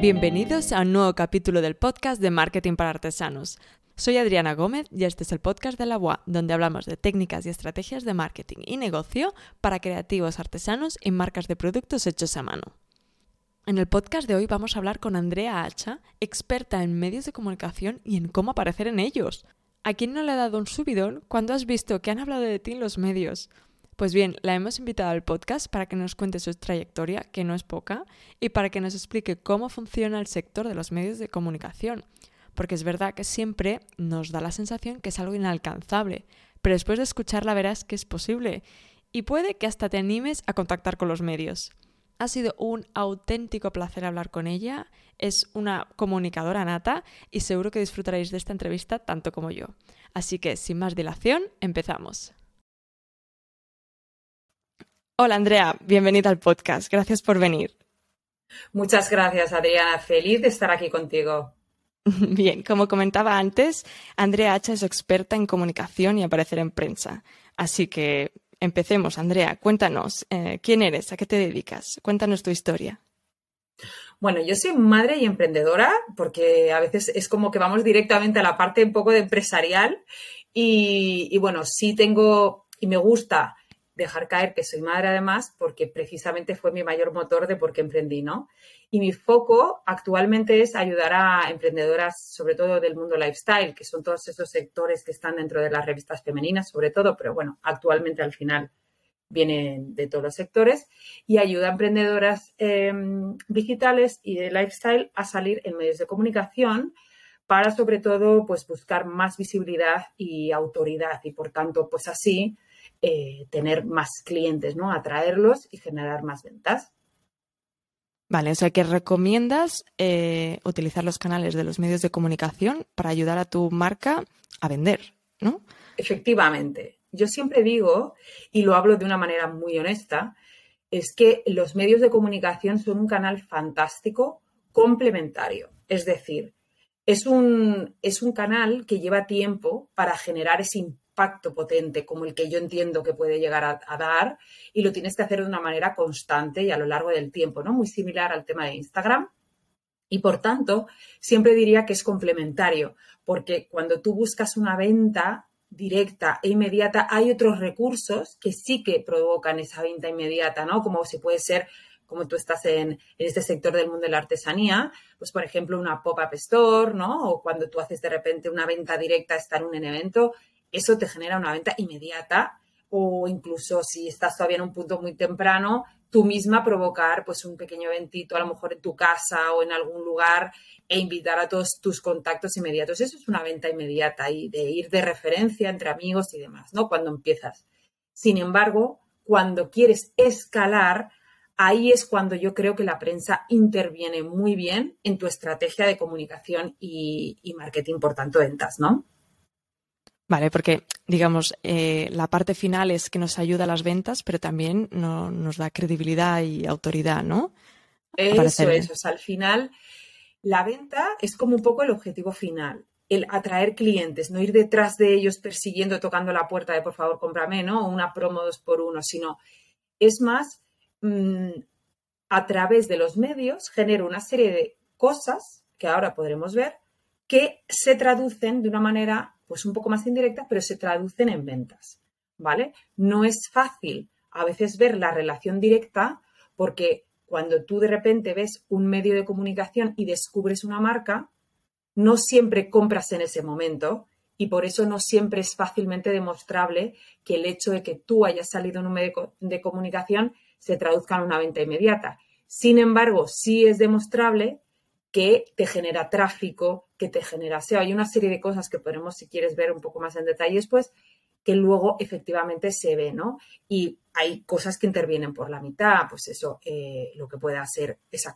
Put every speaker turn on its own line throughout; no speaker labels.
Bienvenidos a un nuevo capítulo del podcast de Marketing para Artesanos. Soy Adriana Gómez y este es el podcast de la UA, donde hablamos de técnicas y estrategias de marketing y negocio para creativos artesanos y marcas de productos hechos a mano. En el podcast de hoy vamos a hablar con Andrea Hacha, experta en medios de comunicación y en cómo aparecer en ellos. ¿A quién no le ha dado un subidón cuando has visto que han hablado de ti en los medios? Pues bien, la hemos invitado al podcast para que nos cuente su trayectoria, que no es poca, y para que nos explique cómo funciona el sector de los medios de comunicación. Porque es verdad que siempre nos da la sensación que es algo inalcanzable, pero después de escucharla verás que es posible y puede que hasta te animes a contactar con los medios. Ha sido un auténtico placer hablar con ella, es una comunicadora nata y seguro que disfrutaréis de esta entrevista tanto como yo. Así que, sin más dilación, empezamos. Hola Andrea, bienvenida al podcast. Gracias por venir.
Muchas gracias, Adriana. Feliz de estar aquí contigo.
Bien, como comentaba antes, Andrea Hacha es experta en comunicación y aparecer en prensa. Así que empecemos, Andrea. Cuéntanos, eh, ¿quién eres? ¿A qué te dedicas? Cuéntanos tu historia.
Bueno, yo soy madre y emprendedora, porque a veces es como que vamos directamente a la parte un poco de empresarial. Y, y bueno, sí tengo y me gusta dejar caer que soy madre además, porque precisamente fue mi mayor motor de por qué emprendí, ¿no? Y mi foco actualmente es ayudar a emprendedoras, sobre todo del mundo lifestyle, que son todos esos sectores que están dentro de las revistas femeninas, sobre todo, pero bueno, actualmente al final vienen de todos los sectores, y ayuda a emprendedoras em, digitales y de lifestyle a salir en medios de comunicación para sobre todo pues buscar más visibilidad y autoridad y por tanto pues así eh, tener más clientes, ¿no? Atraerlos y generar más ventas.
Vale, o sea que recomiendas eh, utilizar los canales de los medios de comunicación para ayudar a tu marca a vender, ¿no?
Efectivamente. Yo siempre digo, y lo hablo de una manera muy honesta, es que los medios de comunicación son un canal fantástico complementario. Es decir, es un, es un canal que lleva tiempo para generar ese impacto potente como el que yo entiendo que puede llegar a, dar y lo tienes que hacer de una manera constante y a lo largo del tiempo, ¿no? Muy similar al tema de Instagram. Y por tanto, siempre diría que es complementario, porque cuando tú buscas una venta directa e inmediata, hay otros recursos que sí que provocan esa venta inmediata, ¿no? Como si puede ser como tú estás en, en, este sector del mundo de la artesanía, pues por ejemplo una pop-up store, ¿no? O cuando tú haces de repente una venta directa, estar en un evento, eso te genera una venta inmediata o incluso si estás todavía en un punto muy temprano, tú misma provocar pues un pequeño eventito a lo mejor en tu casa o en algún lugar e invitar a todos tus contactos inmediatos. Eso es una venta inmediata y de ir de referencia entre amigos y demás, ¿no? Cuando empiezas. Sin embargo, cuando quieres escalar, ahí es cuando yo creo que la prensa interviene muy bien en tu estrategia de comunicación y, y marketing, por tanto, ventas, ¿no?
Vale, porque digamos, eh, la parte final es que nos ayuda a las ventas, pero también nos da credibilidad y autoridad, ¿no?
Eso es, al final la venta es como un poco el objetivo final, el atraer clientes, no ir detrás de ellos persiguiendo, tocando la puerta de por favor cómprame, ¿no? O una promo dos por uno, sino es más mm, a través de los medios genero una serie de cosas que ahora podremos ver que se traducen de una manera pues un poco más indirecta, pero se traducen en ventas, ¿vale? No es fácil a veces ver la relación directa porque cuando tú de repente ves un medio de comunicación y descubres una marca, no siempre compras en ese momento y por eso no siempre es fácilmente demostrable que el hecho de que tú hayas salido en un medio de comunicación se traduzca en una venta inmediata. Sin embargo, sí es demostrable que te genera tráfico, que te genera. Hay una serie de cosas que podemos, si quieres ver un poco más en detalle después, que luego efectivamente se ve, ¿no? Y hay cosas que intervienen por la mitad, pues eso, eh, lo que puede hacer es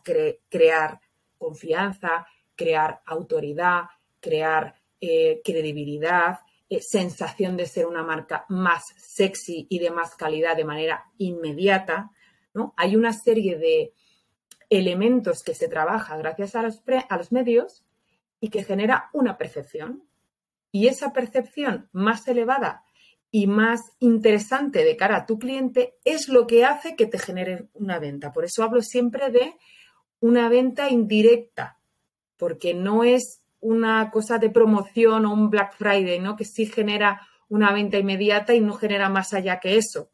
crear confianza, crear autoridad, crear eh, credibilidad, eh, sensación de ser una marca más sexy y de más calidad de manera inmediata, ¿no? Hay una serie de, elementos que se trabaja gracias a los, a los medios y que genera una percepción. Y esa percepción más elevada y más interesante de cara a tu cliente es lo que hace que te genere una venta. Por eso hablo siempre de una venta indirecta, porque no es una cosa de promoción o un Black Friday, ¿no? Que sí genera una venta inmediata y no genera más allá que eso.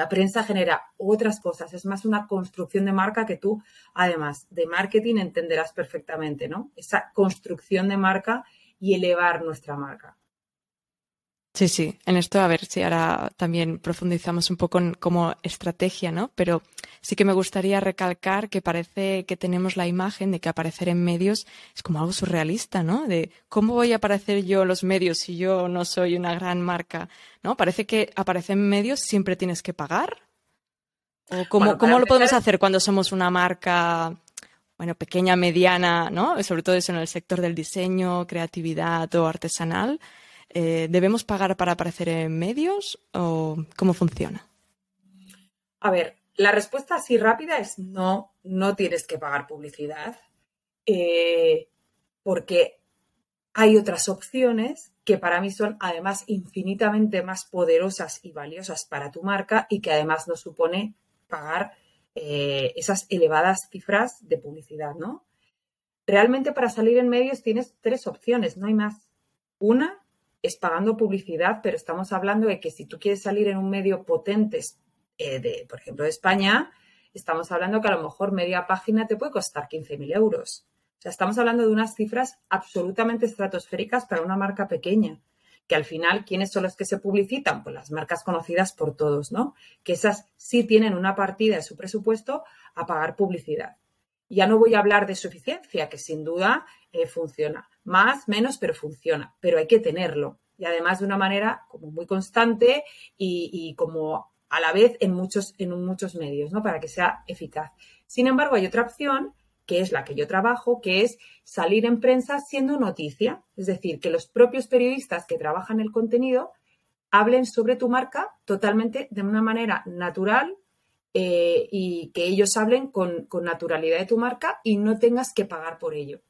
La prensa genera otras cosas, es más una construcción de marca que tú, además de marketing, entenderás perfectamente, ¿no? Esa construcción de marca y elevar nuestra marca.
Sí, sí, en esto a ver si ahora también profundizamos un poco en como estrategia, ¿no? Pero sí que me gustaría recalcar que parece que tenemos la imagen de que aparecer en medios es como algo surrealista, ¿no? De cómo voy a aparecer yo en los medios si yo no soy una gran marca, ¿no? Parece que aparecer en medios siempre tienes que pagar. ¿O cómo, ¿cómo lo podemos hacer cuando somos una marca, bueno, pequeña, mediana, ¿no? Sobre todo eso en el sector del diseño, creatividad o artesanal. Eh, ¿Debemos pagar para aparecer en medios o cómo funciona?
A ver, la respuesta así rápida es no, no tienes que pagar publicidad eh, porque hay otras opciones que para mí son además infinitamente más poderosas y valiosas para tu marca y que además no supone pagar eh, esas elevadas cifras de publicidad, ¿no? Realmente para salir en medios tienes tres opciones, no hay más. Una es pagando publicidad, pero estamos hablando de que si tú quieres salir en un medio potente, eh, de, por ejemplo, de España, estamos hablando que a lo mejor media página te puede costar 15.000 euros. O sea, estamos hablando de unas cifras absolutamente estratosféricas para una marca pequeña. Que al final, ¿quiénes son los que se publicitan? Pues las marcas conocidas por todos, ¿no? Que esas sí tienen una partida de su presupuesto a pagar publicidad. Ya no voy a hablar de suficiencia, que sin duda eh, funciona. Más, menos, pero funciona. Pero hay que tenerlo. Y además de una manera como muy constante y, como a la vez en muchos, en muchos medios, ¿no? Para que sea eficaz. Sin embargo, hay otra opción que es la que yo trabajo, que es salir en prensa siendo noticia. Es decir, que los propios periodistas que trabajan el contenido hablen sobre tu marca totalmente de una manera natural, eh, y que ellos hablen con, naturalidad de tu marca y no tengas que pagar por ello.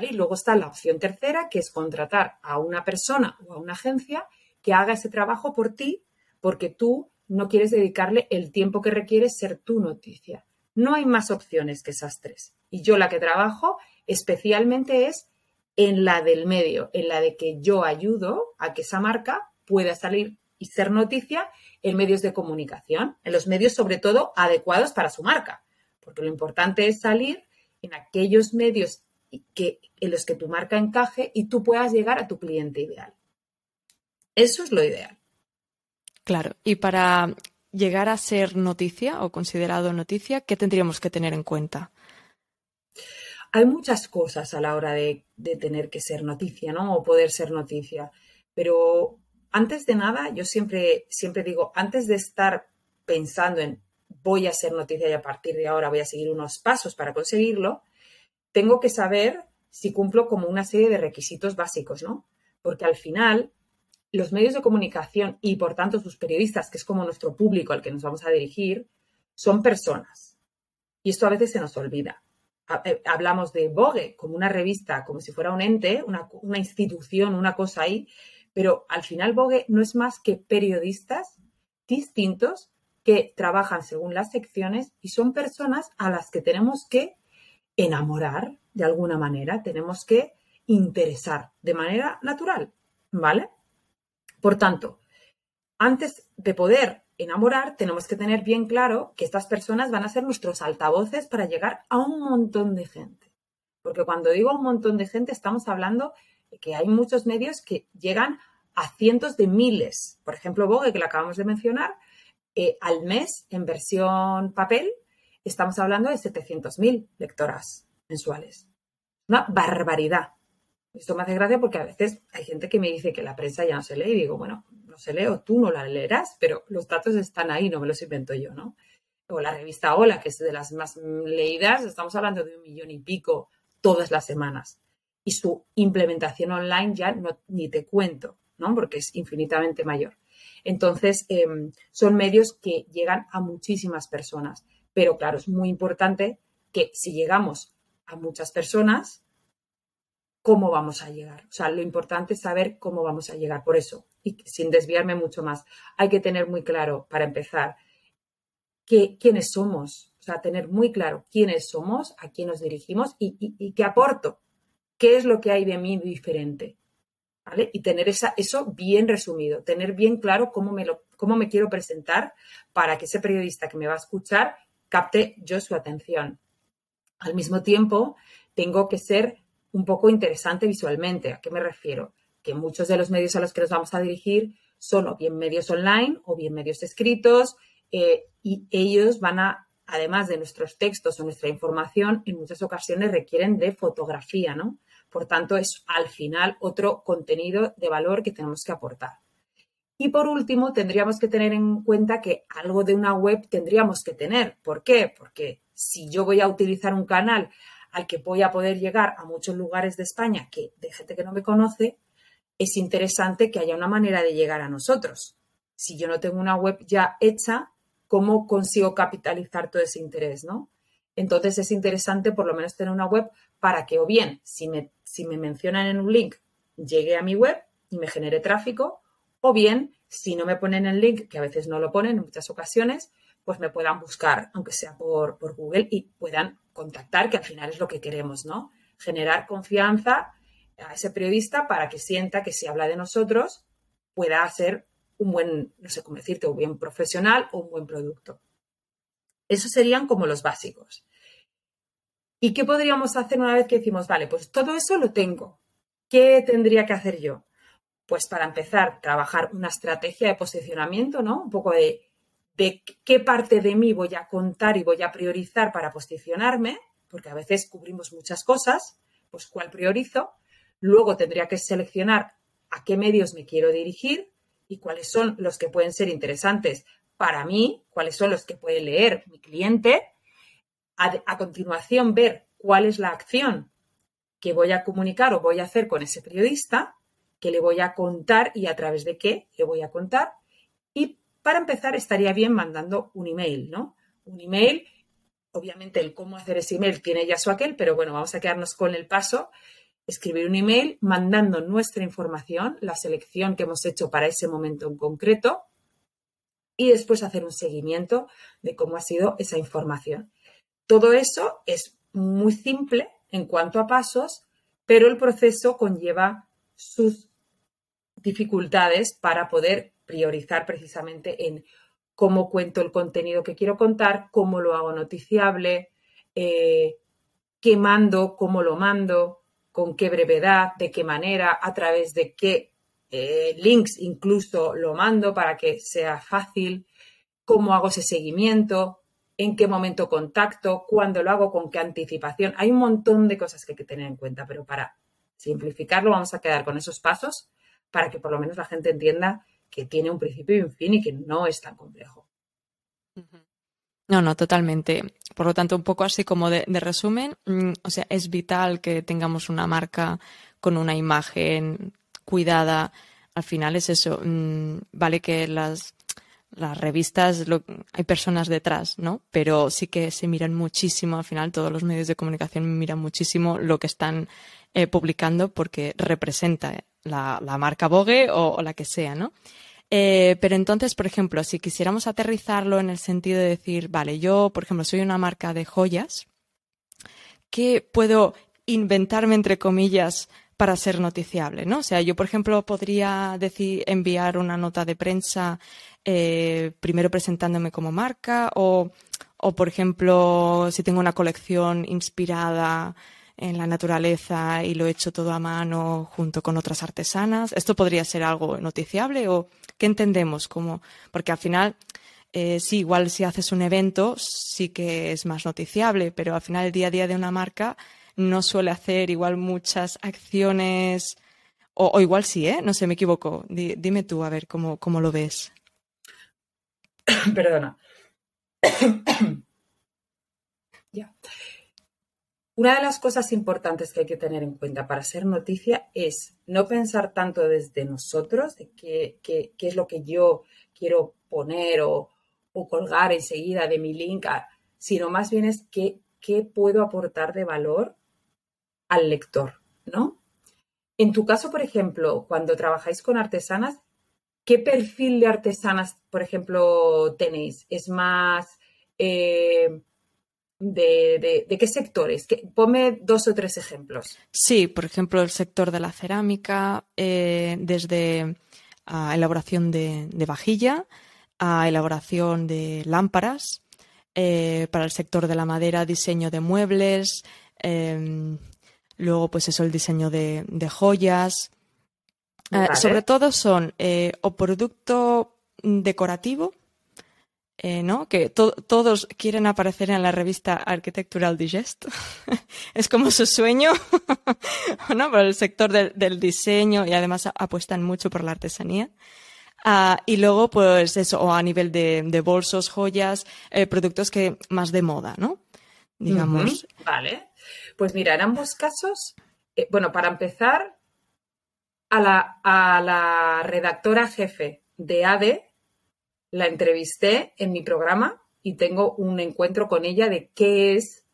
Y luego está la opción tercera, que es contratar a una persona o a una agencia que haga ese trabajo por ti, porque tú no quieres dedicarle el tiempo que requiere ser tu noticia. No hay más opciones que esas tres. Y yo la que trabajo especialmente es en la del medio, en la de que yo ayudo a que esa marca pueda salir y ser noticia en medios de comunicación, en los medios sobre todo adecuados para su marca, porque lo importante es salir en aquellos medios que, en los que tu marca encaje y tú puedas llegar a tu cliente ideal. Eso es lo ideal.
Claro, y para llegar a ser noticia o considerado noticia, ¿qué tendríamos que tener en cuenta?
Hay muchas cosas a la hora de, de tener que ser noticia, ¿no? O poder ser noticia. Pero antes de nada, yo siempre, siempre digo, antes de estar pensando en voy a ser noticia y a partir de ahora voy a seguir unos pasos para conseguirlo, tengo que saber si cumplo como una serie de requisitos básicos, ¿no? Porque al final, los medios de comunicación y por tanto sus periodistas, que es como nuestro público al que nos vamos a dirigir, son personas. Y esto a veces se nos olvida. Eh, hablamos de Vogue como una revista, como si fuera un ente, una, una institución, una cosa ahí, pero al final Vogue no es más que periodistas distintos que trabajan según las secciones y son personas a las que tenemos que enamorar de alguna manera, tenemos que interesar de manera natural, ¿vale? Por tanto, antes de poder enamorar, tenemos que tener bien claro que estas personas van a ser nuestros altavoces para llegar a un montón de gente. Porque cuando digo un montón de gente, estamos hablando que hay muchos medios que llegan a cientos de miles. Por ejemplo, Vogue, que lo acabamos de mencionar, eh, al mes en versión papel estamos hablando de 700.000 lectoras mensuales. Una barbaridad. Esto me hace gracia porque a veces hay gente que me dice que la prensa ya no se lee y digo, bueno, no se lee o tú no la leerás, pero los datos están ahí, no me los invento yo, ¿no? O la revista Hola, que es de las más leídas, estamos hablando de un millón y pico todas las semanas y su implementación online ya ni te cuento, ¿no? Porque es infinitamente mayor. Entonces, em, son medios que llegan a muchísimas personas. Pero claro, es muy importante que si llegamos a muchas personas, ¿cómo vamos a llegar? O sea, lo importante es saber cómo vamos a llegar. Por eso, y sin desviarme mucho más, hay que tener muy claro, para empezar, que, quiénes somos. O sea, tener muy claro quiénes somos, a quién nos dirigimos y, qué aporto, qué es lo que hay de mí diferente. ¿Vale? Y tener esa, eso bien resumido, tener bien claro cómo me, lo, cómo me quiero presentar para que ese periodista que me va a escuchar capte yo su atención. Al mismo tiempo, tengo que ser un poco interesante visualmente. ¿A qué me refiero? Que muchos de los medios a los que nos vamos a dirigir son o bien medios online o bien medios escritos eh, y ellos van a, además de nuestros textos o nuestra información, en muchas ocasiones requieren de fotografía, ¿no? Por tanto, es al final otro contenido de valor que tenemos que aportar. Y por último, tendríamos que tener en cuenta que algo de una web tendríamos que tener. ¿Por qué? Porque si yo voy a utilizar un canal al que voy a poder llegar a muchos lugares de España que de gente que no me conoce, es interesante que haya una manera de llegar a nosotros. Si yo no tengo una web ya hecha, ¿cómo consigo capitalizar todo ese interés, no? Entonces es interesante por lo menos tener una web para que o bien si me, si me mencionan en un link llegue a mi web y me genere tráfico, o bien si no me ponen el link, que a veces no lo ponen en muchas ocasiones, pues me puedan buscar, aunque sea por, por Google, y puedan contactar, que al final es lo que queremos, ¿no? Generar confianza a ese periodista para que sienta que si habla de nosotros pueda ser un buen, no sé cómo decirte, un buen profesional o un buen producto. Esos serían como los básicos. ¿Y qué podríamos hacer una vez que decimos, vale, pues todo eso lo tengo? ¿Qué tendría que hacer yo? Pues para empezar, trabajar una estrategia de posicionamiento, ¿no? Un poco de, de qué parte de mí voy a contar y voy a priorizar para posicionarme, porque a veces cubrimos muchas cosas, pues cuál priorizo. Luego tendría que seleccionar a qué medios me quiero dirigir y cuáles son los que pueden ser interesantes para mí, cuáles son los que puede leer mi cliente. A, continuación, ver cuál es la acción que voy a comunicar o voy a hacer con ese periodista, que le voy a contar y a través de qué le voy a contar. Y para empezar, estaría bien mandando un email, ¿no? Un email, obviamente el cómo hacer ese email tiene ya su aquel, pero bueno, vamos a quedarnos con el paso escribir un email mandando nuestra información, la selección que hemos hecho para ese momento en concreto y después hacer un seguimiento de cómo ha sido esa información. Todo eso es muy simple en cuanto a pasos, pero el proceso conlleva sus dificultades para poder priorizar precisamente en cómo cuento el contenido que quiero contar, cómo lo hago noticiable, eh, qué mando, cómo lo mando, con qué brevedad, de qué manera, a través de qué eh, links incluso lo mando para que sea fácil, cómo hago ese seguimiento, en qué momento contacto, cuándo lo hago, con qué anticipación. Hay un montón de cosas que hay que tener en cuenta, pero para simplificarlo vamos a quedar con esos pasos para que por lo menos la gente entienda que tiene un principio y un fin y que no es tan complejo.
No, no, totalmente. Por lo tanto, un poco así como de, resumen, mm, o sea, es vital que tengamos una marca con una imagen cuidada. Al final es eso. Mm, vale que las, las revistas hay personas detrás, ¿no? Pero sí que se miran muchísimo, al final todos los medios de comunicación miran muchísimo lo que están eh, publicando porque representa la, marca Vogue o, la que sea, ¿no? Eh, pero entonces, por ejemplo, si quisiéramos aterrizarlo en el sentido de decir, vale, yo, por ejemplo, soy una marca de joyas, ¿qué puedo inventarme, entre comillas, para ser noticiable, ¿no? O sea, yo, por ejemplo, podría decir, enviar una nota de prensa eh, primero presentándome como marca o, o, por ejemplo, si tengo una colección inspirada en la naturaleza y lo he hecho todo a mano junto con otras artesanas. ¿Esto podría ser algo noticiable o qué entendemos? Como, porque al final, eh, sí, igual si haces un evento sí que es más noticiable, pero al final el día a día de una marca no suele hacer igual muchas acciones o, igual sí, ¿eh? No sé, me equivoco. dime tú, a ver, cómo, cómo lo ves.
Perdona. ya. Una de las cosas importantes que hay que tener en cuenta para ser noticia es no pensar tanto desde nosotros, de qué, es lo que yo quiero poner o, colgar enseguida de mi link, sino más bien es qué, qué puedo aportar de valor al lector, ¿no? En tu caso, por ejemplo, cuando trabajáis con artesanas, ¿qué perfil de artesanas, por ejemplo, tenéis? ¿Es más... Eh, de, qué sectores. ponme dos o tres ejemplos.
Sí, por ejemplo, el sector de la cerámica, eh, desde a elaboración de, vajilla a elaboración de lámparas, eh, para el sector de la madera, diseño de muebles, em, luego pues eso, el diseño de, joyas. Eh, sobre todo son o producto decorativo, eh, ¿no? Que todos quieren aparecer en la revista Architectural Digest. es como su sueño, ¿no? Por el sector del, diseño y además apuestan mucho por la artesanía. Ah, y luego, pues eso, o a nivel de, bolsos, joyas, eh, productos que más de moda, ¿no? Digamos.
Vale. Pues mira, en ambos casos, eh, bueno, para empezar, a la, a la redactora jefe de ADE la entrevisté en mi programa y tengo un encuentro con ella de qué es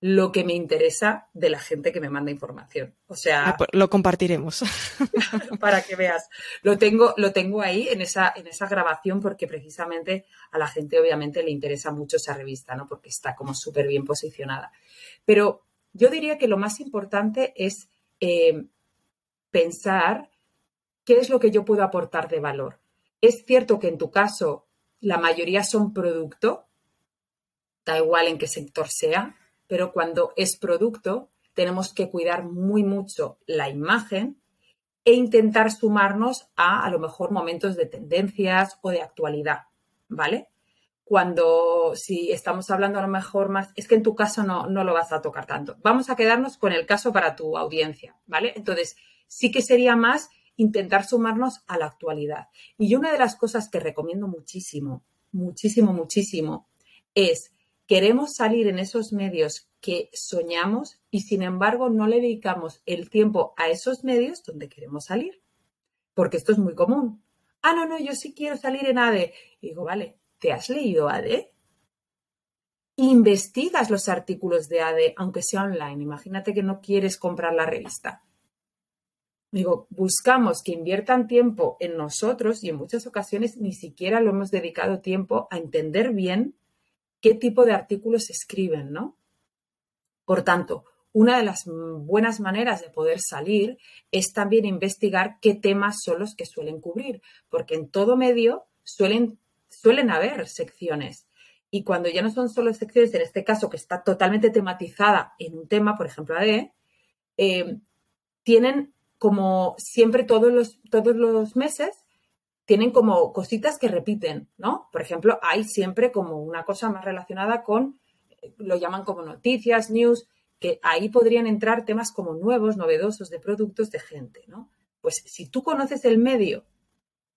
lo que me interesa de la gente que me manda información. O sea,
ah, pues lo compartiremos
para que veas. Lo tengo, lo tengo ahí en esa, en esa grabación porque precisamente a la gente obviamente le interesa mucho esa revista, ¿no? Porque está como súper bien posicionada. Pero yo diría que lo más importante es eh, pensar qué es lo que yo puedo aportar de valor. Es cierto que en tu caso la mayoría son producto, da igual en qué sector sea, pero cuando es producto tenemos que cuidar muy mucho la imagen e intentar sumarnos a a lo mejor momentos de tendencias o de actualidad, ¿vale? Cuando si estamos hablando a lo mejor más, es que en tu caso no, no lo vas a tocar tanto. Vamos a quedarnos con el caso para tu audiencia, ¿vale? Entonces, sí que sería más intentar sumarnos a la actualidad. Y una de las cosas que recomiendo muchísimo, muchísimo, muchísimo, es queremos salir en esos medios que soñamos y sin embargo no le dedicamos el tiempo a esos medios donde queremos salir. Porque esto es muy común. Ah, no, no, yo sí quiero salir en ADE. Y digo, vale, ¿te has leído ADE? Investigas los artículos de ADE, aunque sea online. Imagínate que no quieres comprar la revista. Digo, buscamos que inviertan tiempo en nosotros y en muchas ocasiones ni siquiera lo hemos dedicado tiempo a entender bien qué tipo de artículos escriben, ¿no? Por tanto, una de las buenas maneras de poder salir es también investigar qué temas son los que suelen cubrir, porque en todo medio suelen, suelen haber secciones. Y cuando ya no son solo secciones, en este caso que está totalmente tematizada en un tema, por ejemplo, ADE, eh, tienen como siempre todos los, todos los meses tienen como cositas que repiten, ¿no? Por ejemplo, hay siempre como una cosa más relacionada con, lo llaman como noticias, news, que ahí podrían entrar temas como nuevos, novedosos de productos de gente, ¿no? Pues si tú conoces el medio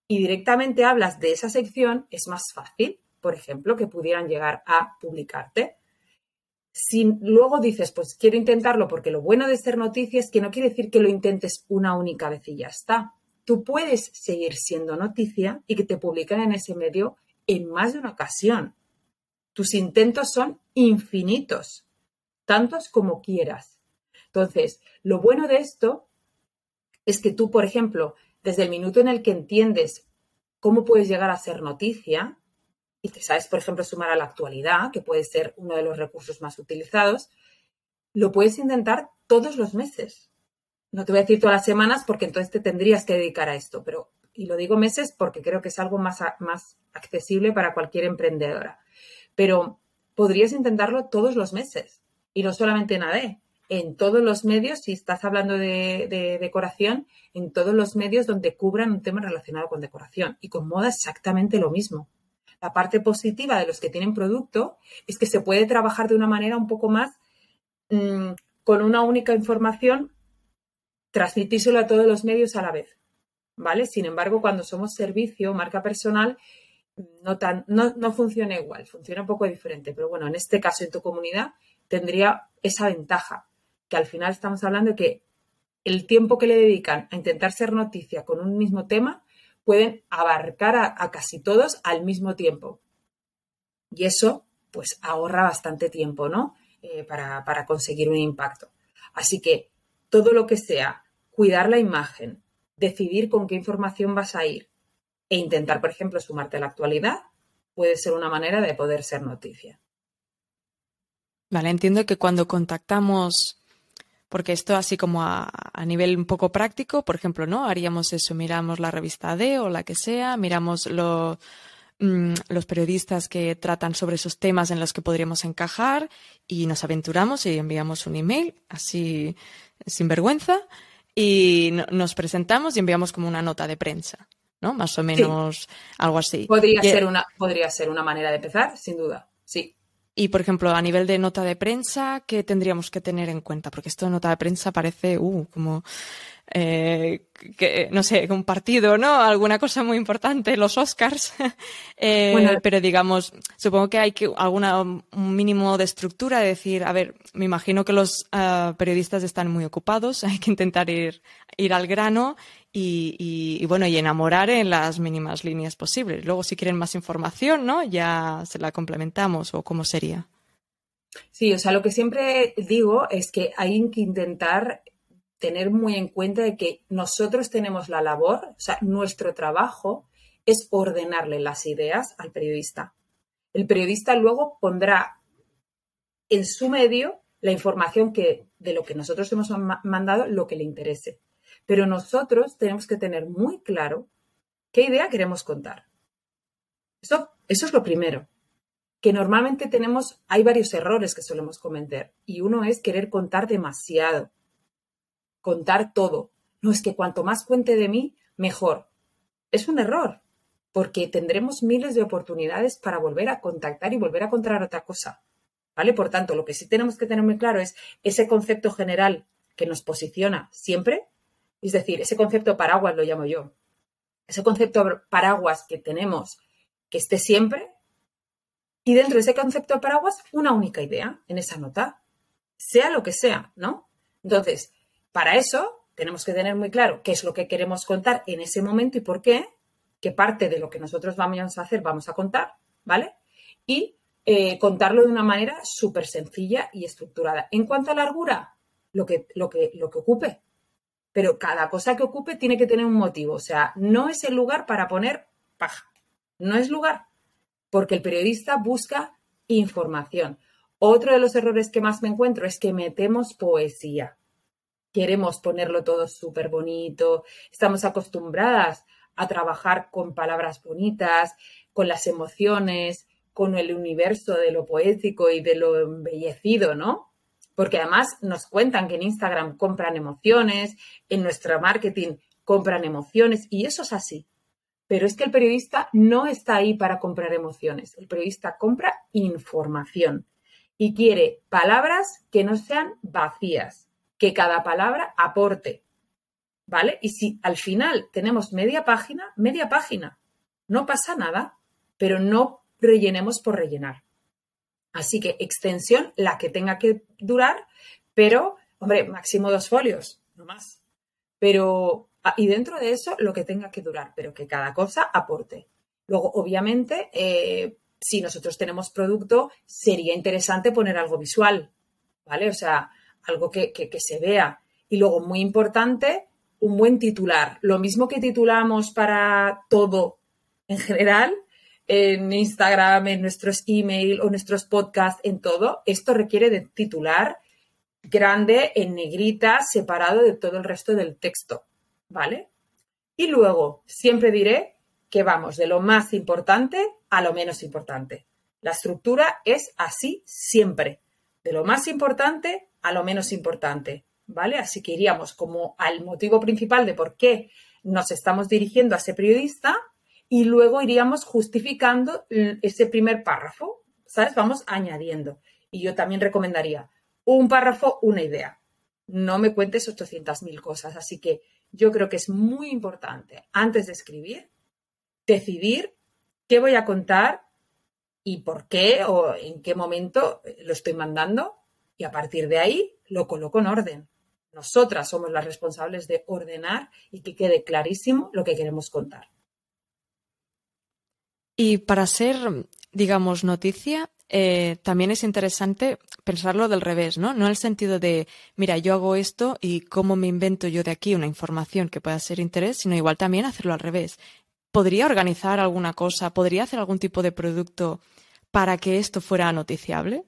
y directamente hablas de esa sección, es más fácil, por ejemplo, que pudieran llegar a publicarte si luego dices, pues quiero intentarlo porque lo bueno de ser noticia es que no quiere decir que lo intentes una única vez y ya está. Tú puedes seguir siendo noticia y que te publiquen en ese medio en más de una ocasión. Tus intentos son infinitos, tantos como quieras. Entonces, lo bueno de esto es que tú, por ejemplo, desde el minuto en el que entiendes cómo puedes llegar a ser noticia, y te sabes, por ejemplo, sumar a la actualidad, que puede ser uno de los recursos más utilizados, lo puedes intentar todos los meses. No te voy a decir todas las semanas porque entonces te tendrías que dedicar a esto, pero, y lo digo meses porque creo que es algo más, más accesible para cualquier emprendedora. Pero podrías intentarlo todos los meses y no solamente en AD, en todos los medios, si estás hablando de, de, decoración, en todos los medios donde cubran un tema relacionado con decoración. Y con moda exactamente lo mismo. La parte positiva de los que tienen producto es que se puede trabajar de una manera un poco más mm, con una única información, transmitírselo a todos los medios a la vez. ¿Vale? Sin embargo, cuando somos servicio, marca personal, no, tan, no, no funciona igual, funciona un poco diferente. Pero bueno, en este caso, en tu comunidad, tendría esa ventaja, que al final estamos hablando de que el tiempo que le dedican a intentar ser noticia con un mismo tema pueden abarcar a, casi todos al mismo tiempo. Y eso, pues, ahorra bastante tiempo, ¿no? Eh, para, para conseguir un impacto. Así que todo lo que sea cuidar la imagen, decidir con qué información vas a ir e intentar, por ejemplo, sumarte a la actualidad, puede ser una manera de poder ser noticia.
Vale, entiendo que cuando contactamos porque esto así como a, nivel un poco práctico, por ejemplo, ¿no? Haríamos eso, miramos la revista D o la que sea, miramos mm, los periodistas que tratan sobre esos temas en los que podríamos encajar y nos aventuramos y enviamos un email, así sin vergüenza, y nos presentamos y enviamos como una nota de prensa. ¿no? Más o menos algo así.
Podría, ser una, podría ser una manera de empezar, sin duda, sí.
Y, por ejemplo, a nivel de nota de prensa, ¿qué tendríamos que tener en cuenta? Porque esto de nota de prensa parece, uh, como, eh, que, no sé, un partido, ¿no? Alguna cosa muy importante, los Oscars. eh, Pero digamos, supongo que hay que alguna, un mínimo de estructura, de decir, a ver, me imagino que los uh, periodistas están muy ocupados, hay que intentar ir, ir al grano y, bueno, y enamorar en las mínimas líneas posibles. Luego, si quieren más información, ¿no? Ya se la complementamos o cómo sería.
Sí, o sea, lo que siempre digo es que hay que intentar tener muy en cuenta de que nosotros tenemos la labor, o sea, nuestro trabajo es ordenarle las ideas al periodista. El periodista luego pondrá en su medio la información que de lo que nosotros hemos mandado lo que le interese. Pero nosotros tenemos que tener muy claro qué idea queremos contar. Eso, eso es lo primero. Que normalmente tenemos, hay varios errores que solemos cometer. Y uno es querer contar demasiado. Contar todo. No es que cuanto más cuente de mí, mejor. Es un error, porque tendremos miles de oportunidades para volver a contactar y volver a contar otra cosa. ¿Vale? Por tanto, lo que sí tenemos que tener muy claro es ese concepto general que nos posiciona siempre, es decir, ese concepto paraguas lo llamo yo. Ese concepto paraguas que tenemos que esté siempre y dentro de ese concepto paraguas una única idea en esa nota, sea lo que sea, ¿no? Entonces, para eso tenemos que tener muy claro qué es lo que queremos contar en ese momento y por qué, qué parte de lo que nosotros vamos a hacer vamos a contar, ¿vale? Y eh, contarlo de una manera súper sencilla y estructurada. En cuanto a largura, lo que, lo que, lo que ocupe, pero cada cosa que ocupe tiene que tener un motivo. O sea, no es el lugar para poner paja. No es lugar, porque el periodista busca información. Otro de los errores que más me encuentro es que metemos poesía. Queremos ponerlo todo súper bonito. Estamos acostumbradas a trabajar con palabras bonitas, con las emociones, con el universo de lo poético y de lo embellecido, ¿no? porque además nos cuentan que en Instagram compran emociones, en nuestro marketing compran emociones y eso es así. Pero es que el periodista no está ahí para comprar emociones, el periodista compra información y quiere palabras que no sean vacías, que cada palabra aporte. ¿Vale? Y si al final tenemos media página, media página, no pasa nada, pero no rellenemos por rellenar. Así que extensión, la que tenga que durar, pero, hombre, máximo dos folios, no más. Pero, ah, y dentro de eso, lo que tenga que durar, pero que cada cosa aporte. Luego, obviamente, eh, si nosotros tenemos producto, sería interesante poner algo visual, ¿vale? O sea, algo que, que, se vea. Y luego, muy importante, un buen titular. Lo mismo que titulamos para todo en general, en Instagram, en nuestros email o nuestros podcasts, en todo, esto requiere de titular grande en negrita, separado de todo el resto del texto, ¿vale? Y luego, siempre diré que vamos de lo más importante a lo menos importante. La estructura es así siempre, de lo más importante a lo menos importante, ¿vale? Así que iríamos como al motivo principal de por qué nos estamos dirigiendo a ese periodista y luego iríamos justificando ese primer párrafo, ¿sabes? Vamos añadiendo. Y yo también recomendaría un párrafo, una idea. No me cuentes 800.000 cosas. Así que yo creo que es muy importante, antes de escribir, decidir qué voy a contar y por qué o en qué momento lo estoy mandando y a partir de ahí lo coloco en orden. Nosotras somos las responsables de ordenar y que quede clarísimo lo que queremos contar.
Y para ser, digamos, noticia, eh, también es interesante pensarlo del revés, ¿no? No en el sentido de, mira, yo hago esto y cómo me invento yo de aquí una información que pueda ser interés, sino igual también hacerlo al revés. ¿Podría organizar alguna cosa? ¿Podría hacer algún tipo de producto para que esto fuera noticiable?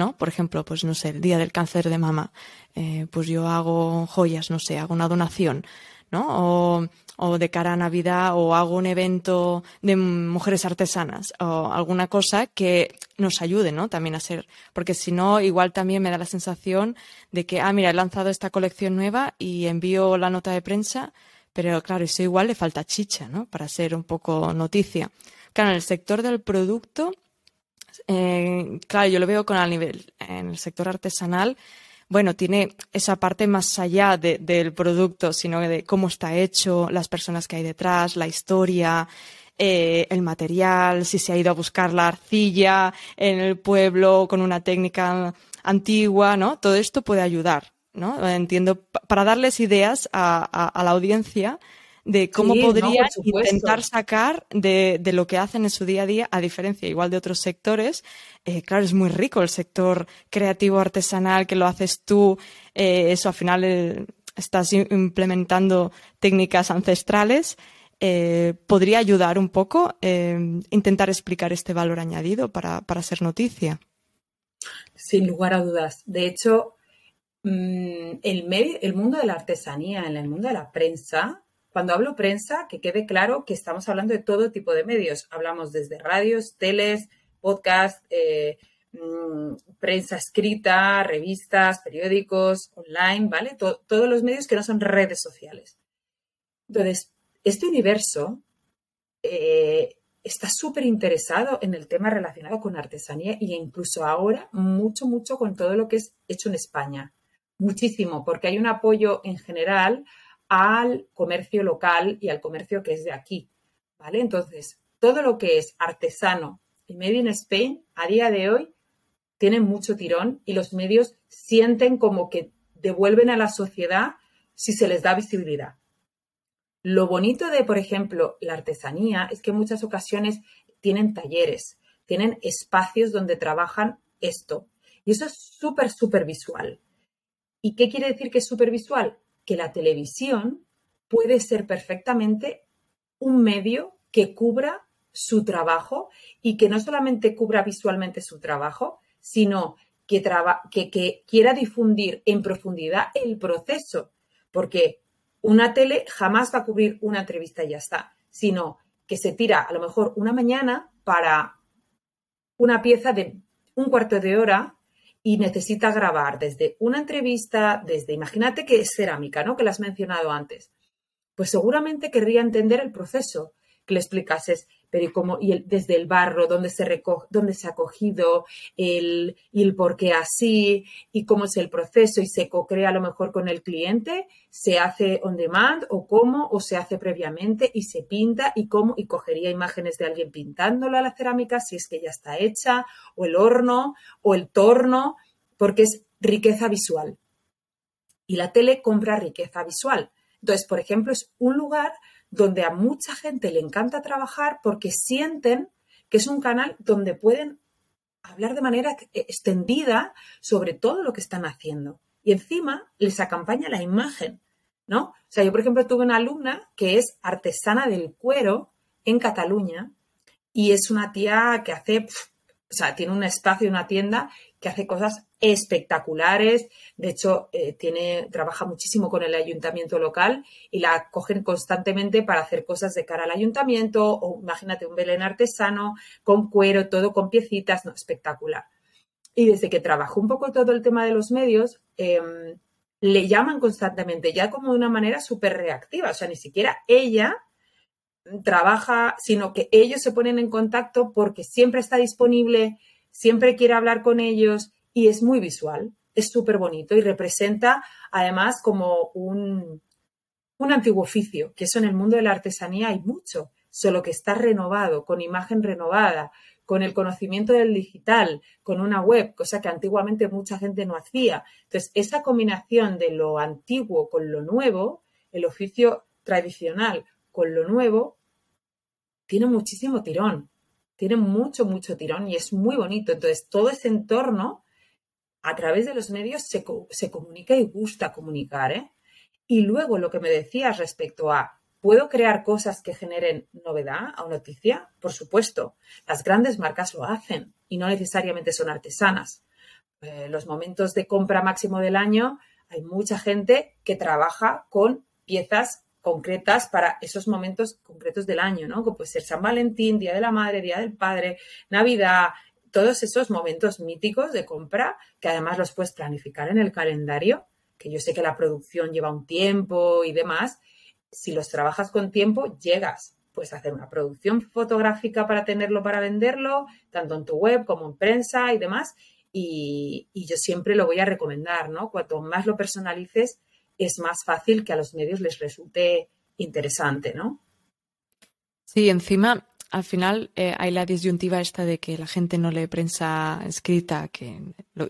¿No? Por ejemplo, pues no sé, el día del cáncer de mama, eh, pues yo hago joyas, no sé, hago una donación, ¿no? O, o, de cara a Navidad o hago un evento de mujeres artesanas o alguna cosa que nos ayude, ¿no? También a ser, porque si no, igual también me da la sensación de que, ah, mira, he lanzado esta colección nueva y envío la nota de prensa, pero claro, eso igual le falta chicha, ¿no? Para ser un poco noticia. Claro, en el sector del producto, eh, claro, yo lo veo con el nivel, en el sector artesanal, bueno, tiene esa parte más allá del producto, sino de cómo está hecho, las personas que hay detrás, la historia, eh, el material, si se ha ido a buscar la arcilla en el pueblo con una técnica antigua, ¿no? Todo esto puede ayudar, ¿no? Entiendo, para darles ideas a la audiencia de cómo podría intentar sacar de, lo que hacen en su día a día, a diferencia igual de otros sectores. Eh, claro, es muy rico el sector creativo artesanal que lo haces tú. Eh, eso al final eh, estás implementando técnicas ancestrales. podría ayudar un poco intentar explicar este valor añadido para, ser noticia.
Sin lugar a dudas. De hecho, mm, el, medio, el mundo de la artesanía, en el mundo de la prensa, cuando hablo prensa, que quede claro que estamos hablando de todo tipo de medios. Hablamos desde radios, teles, podcast, eh, mm, prensa escrita, revistas, periódicos, online, ¿vale? todos los medios que no son redes sociales. Entonces, este universo eh, está súper interesado en el tema relacionado con artesanía e incluso ahora mucho, mucho con todo lo que es hecho en España. Muchísimo, porque hay un apoyo en general al comercio local y al comercio que es de aquí, ¿vale? Entonces, todo lo que es artesano y made in Spain a día de hoy tiene mucho tirón y los medios sienten como que devuelven a la sociedad si se les da visibilidad. Lo bonito de, por ejemplo, la artesanía es que en muchas ocasiones tienen talleres, tienen espacios donde trabajan esto. Y eso es súper, súper visual. ¿Y qué quiere decir que es súper visual? Que la televisión puede ser perfectamente un medio que cubra su trabajo y que no solamente cubra visualmente su trabajo, sino que, que, quiera difundir en profundidad el proceso, porque una tele jamás va a cubrir una entrevista y ya está, sino que se tira a lo mejor una mañana para una pieza de un cuarto de hora y necesita grabar desde una entrevista, desde, imagínate que es cerámica, ¿no? Que la has mencionado antes. Pues seguramente querría entender el proceso, que le explicases, pero y cómo, y desde el barro, dónde se se ha cogido, el, y el por qué así, y cómo es el proceso, y se co-crea a lo mejor con el cliente, se hace on demand, o cómo, o se hace previamente, y se pinta, y cómo, y cogería imágenes de alguien pintándola a la cerámica, si es que ya está hecha, o el horno, o el torno, porque es riqueza visual. Y la tele compra riqueza visual. Entonces, por ejemplo, es un lugar donde a mucha gente le encanta trabajar porque sienten que es un canal donde pueden hablar de manera extendida sobre todo lo que están haciendo. Y encima les acompaña la imagen, ¿no? O sea, yo, por ejemplo, tuve una alumna que es artesana del cuero en Cataluña y es una tía que hace, o sea, tiene un espacio, una tienda que hace cosas espectaculares. De hecho, eh, tiene, trabaja muchísimo con el ayuntamiento local y la cogen constantemente para hacer cosas de cara al ayuntamiento o imagínate un Belén artesano con cuero, todo con piecitas, no, espectacular. Y desde que trabajó un poco todo el tema de los medios, em, le llaman constantemente, ya como de una manera súper reactiva. O sea, ni siquiera ella trabaja, sino que ellos se ponen en contacto porque siempre está disponible, siempre quiere hablar con ellos y es muy visual, es súper bonito y representa además como un, un antiguo oficio, que eso en el mundo de la artesanía hay mucho, solo que está renovado, con imagen renovada, con el conocimiento del digital, con una web, cosa que antiguamente mucha gente no hacía. Entonces, esa combinación de lo antiguo con lo nuevo, el oficio tradicional con lo nuevo, tiene muchísimo tirón, tiene mucho, mucho tirón y es muy bonito. Entonces, todo ese entorno a través de los medios se, se comunica y gusta comunicar. ¿eh? Y luego lo que me decías respecto a, ¿puedo crear cosas que generen novedad o noticia? Por supuesto, las grandes marcas lo hacen y no necesariamente son artesanas. eh, los momentos de compra máximo del año, hay mucha gente que trabaja con piezas concretas para esos momentos concretos del año, ¿no? Que puede ser San Valentín, Día de la Madre, Día del Padre, Navidad, todos esos momentos míticos de compra que además los puedes planificar en el calendario, que yo sé que la producción lleva un tiempo y demás. Si los trabajas con tiempo, llegas. Puedes hacer una producción fotográfica para tenerlo, para venderlo, tanto en tu web como en prensa y demás. Y yo siempre lo voy a recomendar, ¿no? Cuanto más lo personalices, es más fácil que a los medios les resulte interesante, ¿no?
Sí, encima, al final eh, hay la disyuntiva esta de que la gente no lee prensa escrita, que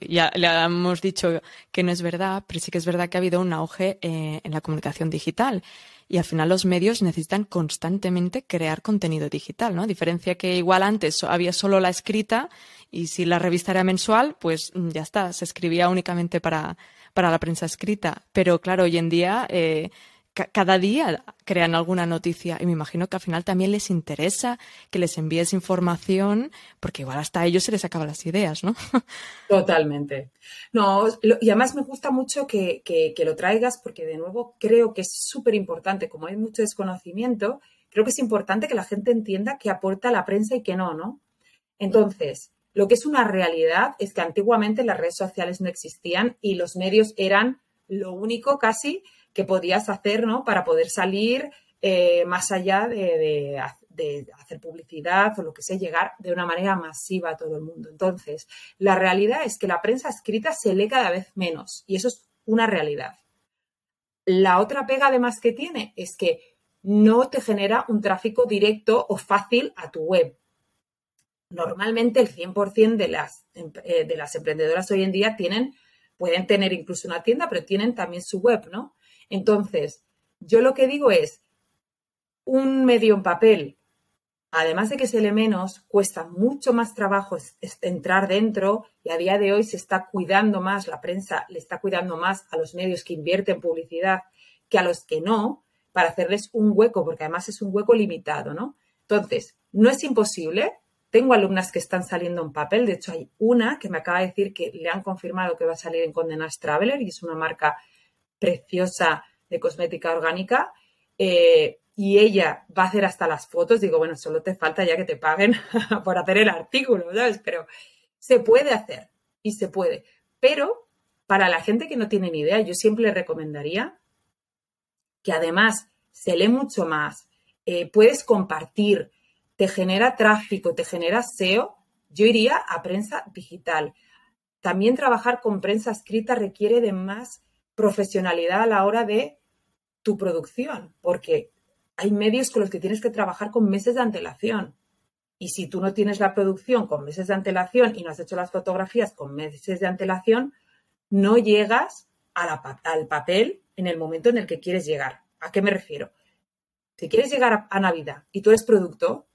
ya le hemos dicho que no es verdad, pero sí que es verdad que ha habido un auge eh, en la comunicación digital. Y al final los medios necesitan constantemente crear contenido digital, ¿no? diferencia que igual antes había solo la escrita y si la revista era mensual, pues mm, ya está, se escribía únicamente para, para la prensa escrita. Pero claro, hoy en día eh, cada día crean alguna noticia y me imagino que al final también les interesa que les envíes información porque igual hasta a ellos se les acaban las ideas, ¿no?
Totalmente. No, y además me gusta mucho que, que, que lo traigas porque de nuevo creo que es súper importante, como hay mucho desconocimiento, creo que es importante que la gente entienda qué aporta la prensa y qué no, ¿no? Entonces, lo que es una realidad es que antiguamente las redes sociales no existían y los medios eran lo único casi que podías hacer ¿no? para poder salir eh, más allá de, hacer publicidad o lo que sea, llegar de una manera masiva a todo el mundo. Entonces, la realidad es que la prensa escrita se lee cada vez menos y eso es una realidad. La otra pega además que tiene es que no te genera un tráfico directo o fácil a tu web normalmente el 100% de las, em, eh, de las emprendedoras hoy en día tienen, pueden tener incluso una tienda, pero tienen también su web, ¿no? Entonces, yo lo que digo es, un medio en papel, además de que se lee menos, cuesta mucho más trabajo entrar dentro y a día de hoy se está cuidando más, la prensa le está cuidando más a los medios que invierten publicidad que a los que no, para hacerles un hueco, porque además es un hueco limitado, ¿no? Entonces, no es imposible, tengo alumnas que están saliendo en papel, de hecho hay una que me acaba de decir que le han confirmado que va a salir en Condenas Traveler y es una marca preciosa de cosmética orgánica. Eh, y ella va a hacer hasta las fotos. Digo, bueno, solo te falta ya que te paguen por hacer el artículo, ¿sabes? Pero se puede hacer y se puede. Pero para la gente que no tiene ni idea, yo siempre recomendaría que además se lee mucho más, eh, puedes compartir, te genera tráfico, te genera SEO, yo iría a prensa digital. También trabajar con prensa escrita requiere de más profesionalidad a la hora de tu producción, porque hay medios con los que tienes que trabajar con meses de antelación. Y si tú no tienes la producción con meses de antelación y no has hecho las fotografías con meses de antelación, no llegas al papel en el momento en el que quieres llegar. ¿A qué me refiero? Si quieres llegar a Navidad y tú eres producto,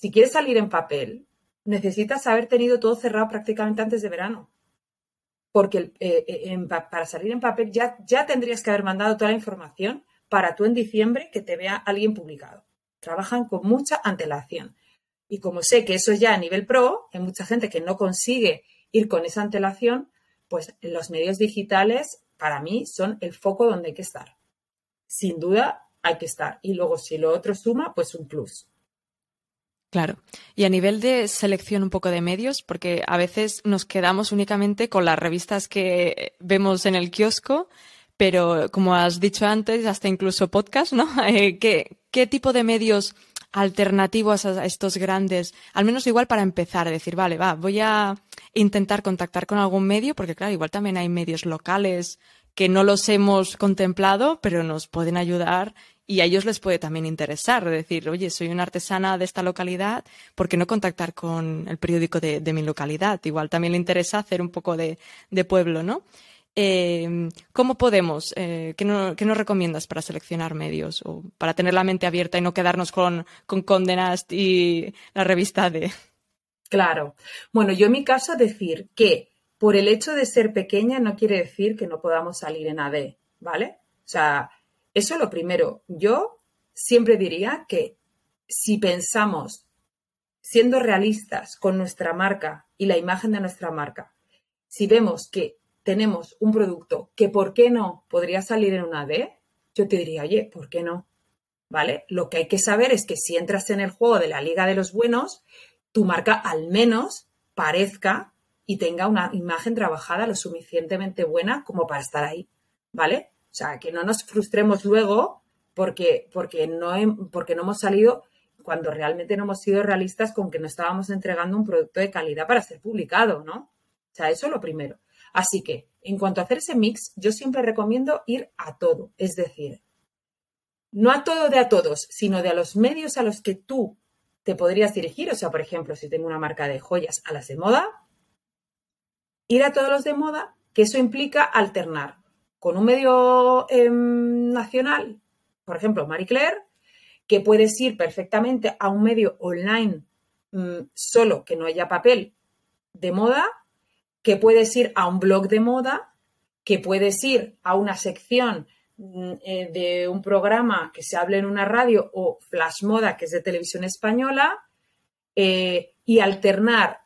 si quieres salir en papel, necesitas haber tenido todo cerrado prácticamente antes de verano. Porque eh, eh, para salir en papel ya, tendrías que haber mandado toda la información para tú en diciembre que te vea alguien publicado. Trabajan con mucha antelación. Y como sé que eso ya a nivel pro, hay mucha gente que no consigue ir con esa antelación, pues los medios digitales para mí son el foco donde hay que estar. Sin duda hay que estar. Y luego si lo otro suma, pues un plus.
Claro. Y a nivel de selección un poco de medios, porque a veces nos quedamos únicamente con las revistas que vemos en el kiosco, pero como has dicho antes, hasta incluso podcast, ¿no? Eh, ¿qué, ¿Qué tipo de medios alternativos a estos grandes, al menos igual para empezar, decir, vale, va, voy a intentar contactar con algún medio, porque claro, igual también hay medios locales que no los hemos contemplado, pero nos pueden ayudar y a ellos les puede también interesar, decir, oye, soy una artesana de esta localidad, ¿por qué no contactar con el periódico de, mi localidad? Igual también le interesa hacer un poco de, pueblo, ¿no? Eh, ¿Cómo podemos? Eh, ¿qué, nos recomiendas para seleccionar medios o para tener la mente abierta y no quedarnos con, con Condenast y la revista de...
Claro. Bueno, yo en mi caso decir que por el hecho de ser pequeña no quiere decir que no podamos salir en AD, ¿vale? O sea, eso lo primero. Yo siempre diría que si pensamos, siendo realistas con nuestra marca y la imagen de nuestra marca, si vemos que tenemos un producto que, ¿por qué no? Podría salir en una D, yo te diría, oye, ¿por qué no? ¿Vale? Lo que hay que saber es que si entras en el juego de la Liga de los Buenos, tu marca al menos parezca y tenga una imagen trabajada lo suficientemente buena como para estar ahí, ¿vale? O sea, que no nos frustremos luego porque, porque, no, porque no hemos salido cuando realmente no hemos sido realistas con que no estábamos entregando un producto de calidad para ser publicado, ¿no? O sea, eso es lo primero. Así que, en cuanto a hacer ese mix, yo siempre recomiendo ir a todo, es decir, no a todo de a todos, sino de a los medios a los que tú te podrías dirigir. O sea, por ejemplo, si tengo una marca de joyas a las de moda, ir a todos los de moda, que eso implica alternar con un medio em, nacional, por ejemplo, Marie Claire, que puedes ir perfectamente a un medio online mm, solo que no haya papel de moda, que puedes ir a un blog de moda, que puedes ir a una sección mm, eh, de un programa que se hable en una radio o Flash Moda, que es de televisión española, eh, y alternar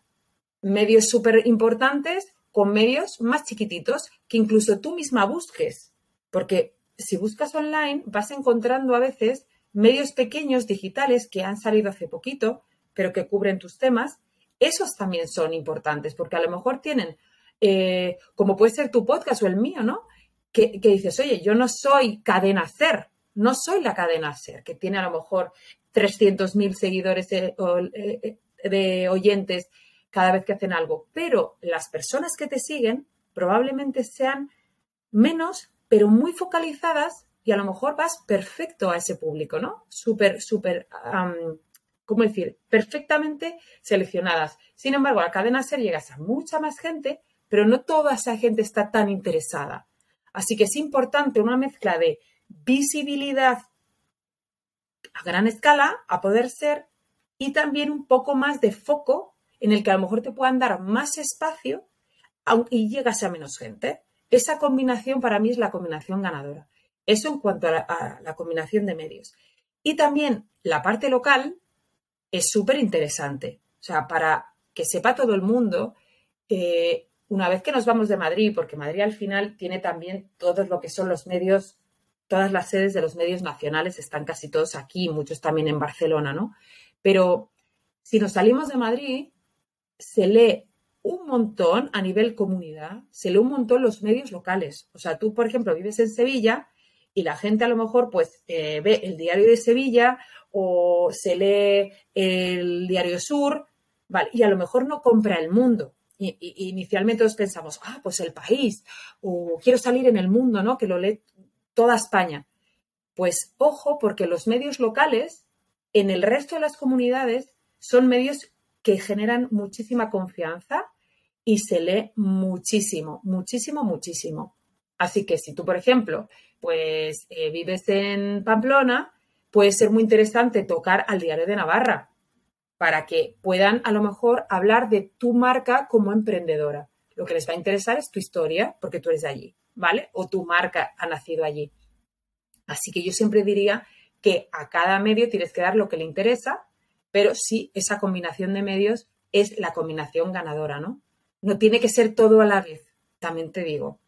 medios súper importantes con medios más chiquititos que incluso tú misma busques. Porque si buscas online vas encontrando a veces medios pequeños digitales que han salido hace poquito, pero que cubren tus temas esos también son importantes, porque a lo mejor tienen, eh, como puede ser tu podcast o el mío, ¿no? Que, dices, oye, yo no soy cadena ser, no soy la cadena ser, que tiene a lo mejor 300.000 seguidores de, eh, de oyentes cada vez que hacen algo, pero las personas que te siguen probablemente sean menos, pero muy focalizadas y a lo mejor vas perfecto a ese público, ¿no? Súper, súper ¿cómo decir?, perfectamente seleccionadas. Sin embargo, a la cadena SER llegas a mucha más gente, pero no toda esa gente está tan interesada. Así que es importante una mezcla de visibilidad a gran escala, a poder ser, y también un poco más de foco en el que a lo mejor te puedan dar más espacio y llegas a menos gente. Esa combinación para mí es la combinación ganadora. Eso en cuanto a la combinación de medios. Y también la parte local, es súper interesante. O sea, para que sepa todo el mundo, eh, una vez que nos vamos de Madrid, porque Madrid al final tiene también todos lo que son los medios, todas las sedes de los medios nacionales están casi todos aquí, muchos también en Barcelona, ¿no? Pero si nos salimos de Madrid, se lee un montón a nivel comunidad, se lee un montón los medios locales. O sea, tú, por ejemplo, vives en Sevilla y la gente a lo mejor pues eh, ve el diario de Sevilla o se lee el diario Sur, ¿vale? Y a lo mejor no compra el mundo. Y, inicialmente todos pensamos, ah, pues el país, o quiero salir en el mundo, ¿no? Que lo lee toda España. Pues ojo, porque los medios locales en el resto de las comunidades son medios que generan muchísima confianza y se lee muchísimo, muchísimo, muchísimo. Así que si tú, por ejemplo, pues eh, vives en Pamplona, puede ser muy interesante tocar al diario de Navarra para que puedan a lo mejor hablar de tu marca como emprendedora. Lo que les va a interesar es tu historia, porque tú eres de allí, ¿vale? O tu marca ha nacido allí. Así que yo siempre diría que a cada medio tienes que dar lo que le interesa, pero sí esa combinación de medios es la combinación ganadora, ¿no? No tiene que ser todo a la vez, también te digo.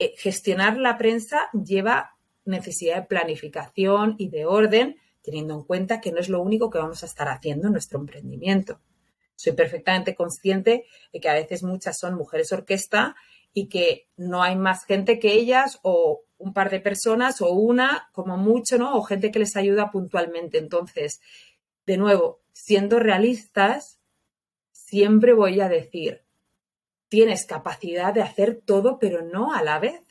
Eh, gestionar la prensa lleva necesidad de planificación y de orden, teniendo en cuenta que no es lo único que vamos a estar haciendo en nuestro emprendimiento. Soy perfectamente consciente de que a veces muchas son mujeres orquesta y que no hay más gente que ellas o un par de personas o una como mucho, ¿no? O gente que les ayuda puntualmente. Entonces, de nuevo, siendo realistas, siempre voy a decir, tienes capacidad de hacer todo, pero no a la vez,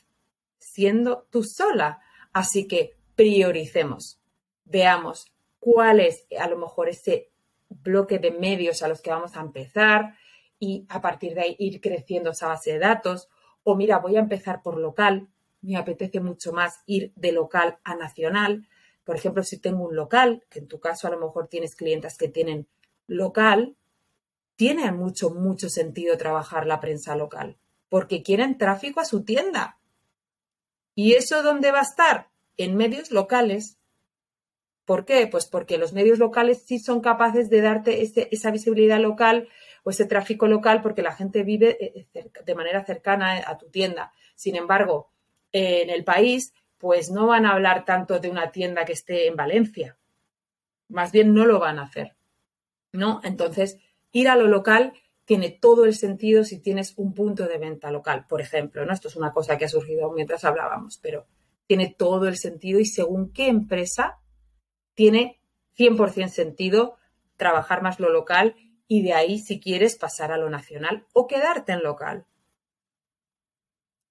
siendo tú sola. Así que prioricemos, veamos cuál es a lo mejor ese bloque de medios a los que vamos a empezar y a partir de ahí ir creciendo esa base de datos. O mira, voy a empezar por local, me apetece mucho más ir de local a nacional. Por ejemplo, si tengo un local, que en tu caso a lo mejor tienes clientes que tienen local, tiene mucho, mucho sentido trabajar la prensa local, porque quieren tráfico a su tienda. ¿Y eso dónde va a estar? En medios locales. ¿Por qué? Pues porque los medios locales sí son capaces de darte esa visibilidad local o ese tráfico local porque la gente vive eh, de manera cercana a tu tienda. Sin embargo, en el país, pues no van a hablar tanto de una tienda que esté en Valencia. Más bien no lo van a hacer. ¿No? Entonces, ir a lo local tiene todo el sentido si tienes un punto de venta local, por ejemplo, ¿no? Esto es una cosa que ha surgido mientras hablábamos, pero tiene todo el sentido y según qué empresa tiene 100% sentido trabajar más lo local y de ahí si quieres pasar a lo nacional o quedarte en local.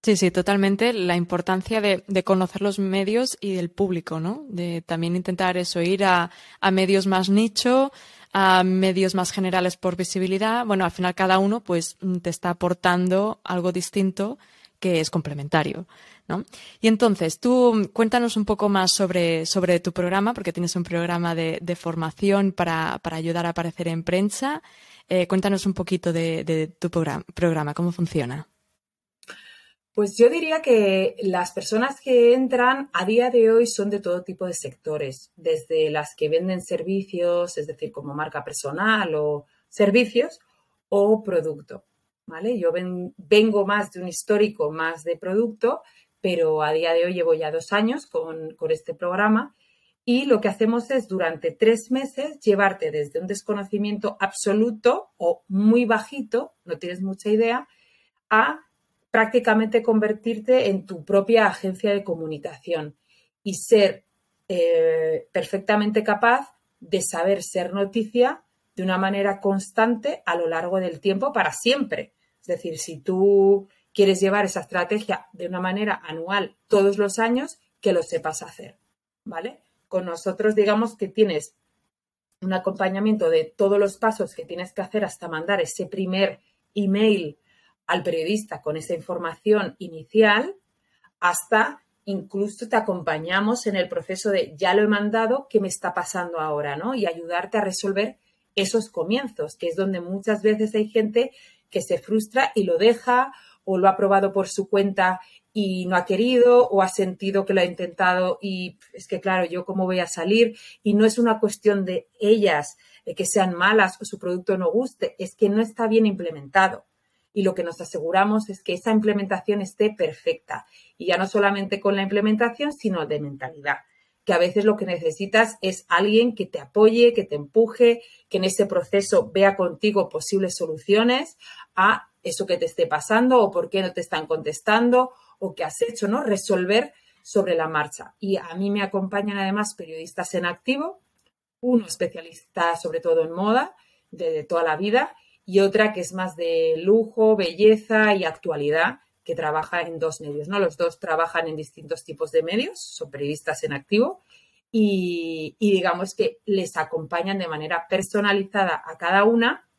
Sí, sí, totalmente. La importancia de, conocer los medios y del público, ¿no? De también intentar eso, ir a, medios más nicho, a medios más generales por visibilidad. Bueno, al final cada uno pues te está aportando algo distinto que es complementario. ¿no? Y entonces, tú cuéntanos un poco más sobre, sobre tu programa, porque tienes un programa de, formación para, ayudar a aparecer en prensa. Eh, cuéntanos un poquito de, tu programa, cómo funciona.
Pues yo diría que las personas que entran a día de hoy son de todo tipo de sectores, desde las que venden servicios, es decir, como marca personal o servicios, o producto. ¿vale? Yo vengo más de un histórico, más de producto, pero a día de hoy llevo ya dos años con, este programa y lo que hacemos es durante tres meses llevarte desde un desconocimiento absoluto o muy bajito, no tienes mucha idea, a prácticamente convertirte en tu propia agencia de comunicación y ser eh, perfectamente capaz de saber ser noticia de una manera constante a lo largo del tiempo para siempre. Es decir, si tú quieres llevar esa estrategia de una manera anual todos los años, que lo sepas hacer, ¿vale? Con nosotros, digamos que tienes un acompañamiento de todos los pasos que tienes que hacer hasta mandar ese primer email al periodista con esa información inicial, hasta incluso te acompañamos en el proceso de ya lo he mandado, ¿qué me está pasando ahora? ¿no? Y ayudarte a resolver esos comienzos, que es donde muchas veces hay gente que se frustra y lo deja o lo ha probado por su cuenta y no ha querido o ha sentido que lo ha intentado y es que claro, yo cómo voy a salir y no es una cuestión de ellas eh, que sean malas o su producto no guste, es que no está bien implementado. Y lo que nos aseguramos es que esa implementación esté perfecta. Y ya no solamente con la implementación, sino de mentalidad que a veces lo que necesitas es alguien que te apoye, que te empuje, que en ese proceso vea contigo posibles soluciones a eso que te esté pasando o por qué no te están contestando o qué has hecho, ¿no? Resolver sobre la marcha. Y a mí me acompañan además periodistas en activo, uno especialista sobre todo en moda de toda la vida y otra que es más de lujo, belleza y actualidad, que trabaja en dos medios, ¿no? Los dos trabajan en distintos tipos de medios, son periodistas en activo y, digamos que les acompañan de manera personalizada a cada una,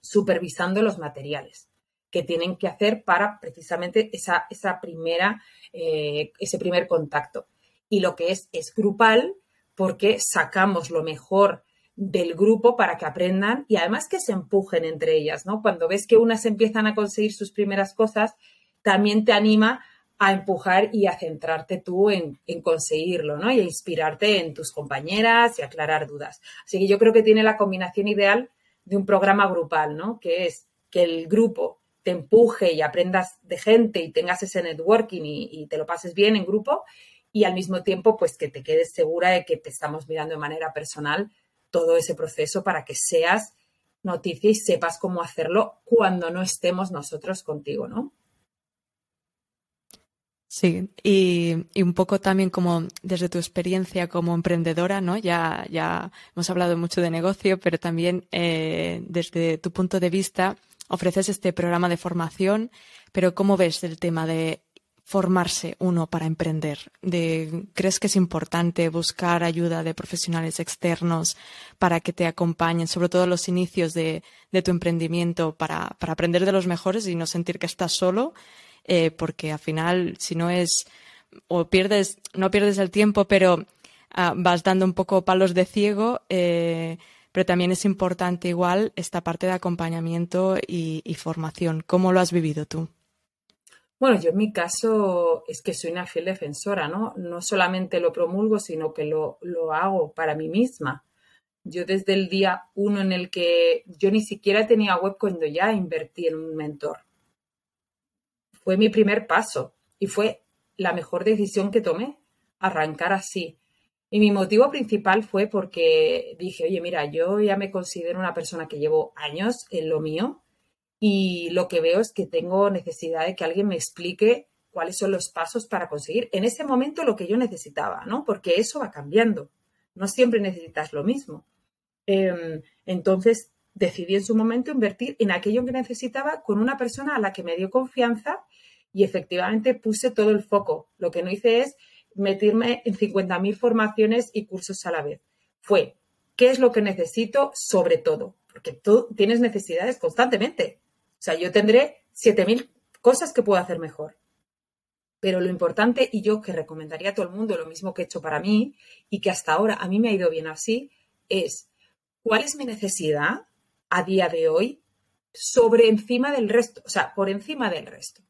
supervisando los materiales que tienen que hacer para precisamente esa, esa primera, eh, ese primer contacto. Y lo que es es grupal porque sacamos lo mejor del grupo para que aprendan y además que se empujen entre ellas, ¿no? Cuando ves que unas empiezan a conseguir sus primeras cosas, también te anima a empujar y a centrarte tú en, conseguirlo, ¿no? Y a inspirarte en tus compañeras y aclarar dudas. Así que yo creo que tiene la combinación ideal de un programa grupal, ¿no? Que es que el grupo te empuje y aprendas de gente y tengas ese networking y, y, te lo pases bien en grupo y al mismo tiempo pues que te quedes segura de que te estamos mirando de manera personal todo ese proceso para que seas noticia y sepas cómo hacerlo cuando no estemos nosotros contigo, ¿no?
Sí, y, un poco también como desde tu experiencia como emprendedora, ¿no? Ya, ya hemos hablado mucho de negocio, pero también eh, desde tu punto de vista ofreces este programa de formación, pero ¿cómo ves el tema de formarse uno para emprender? De, ¿Crees que es importante buscar ayuda de profesionales externos para que te acompañen, sobre todo los inicios de, tu emprendimiento, para, para aprender de los mejores y no sentir que estás solo? Eh, porque al final, si no es, o pierdes, no pierdes el tiempo, pero ah, vas dando un poco palos de ciego, eh, pero también es importante igual esta parte de acompañamiento y, formación. ¿Cómo lo has vivido tú?
Bueno, yo en mi caso es que soy una fiel defensora, ¿no? No solamente lo promulgo, sino que lo, lo hago para mí misma. Yo desde el día uno en el que yo ni siquiera tenía web cuando ya invertí en un mentor. Fue mi primer paso y fue la mejor decisión que tomé, arrancar así. Y mi motivo principal fue porque dije, oye, mira, yo ya me considero una persona que llevo años en lo mío y lo que veo es que tengo necesidad de que alguien me explique cuáles son los pasos para conseguir en ese momento lo que yo necesitaba, ¿no? Porque eso va cambiando. No siempre necesitas lo mismo. Em, entonces decidí en su momento invertir en aquello que necesitaba con una persona a la que me dio confianza y efectivamente puse todo el foco. Lo que no hice es meterme en 50.000 formaciones y cursos a la vez. Fue, ¿qué es lo que necesito sobre todo? Porque tú tienes necesidades constantemente. O sea, yo tendré 7.000 cosas que puedo hacer mejor. Pero lo importante, y yo que recomendaría a todo el mundo lo mismo que he hecho para mí, y que hasta ahora a mí me ha ido bien así, es cuál es mi necesidad a día de hoy sobre encima del resto, o sea, por encima del resto.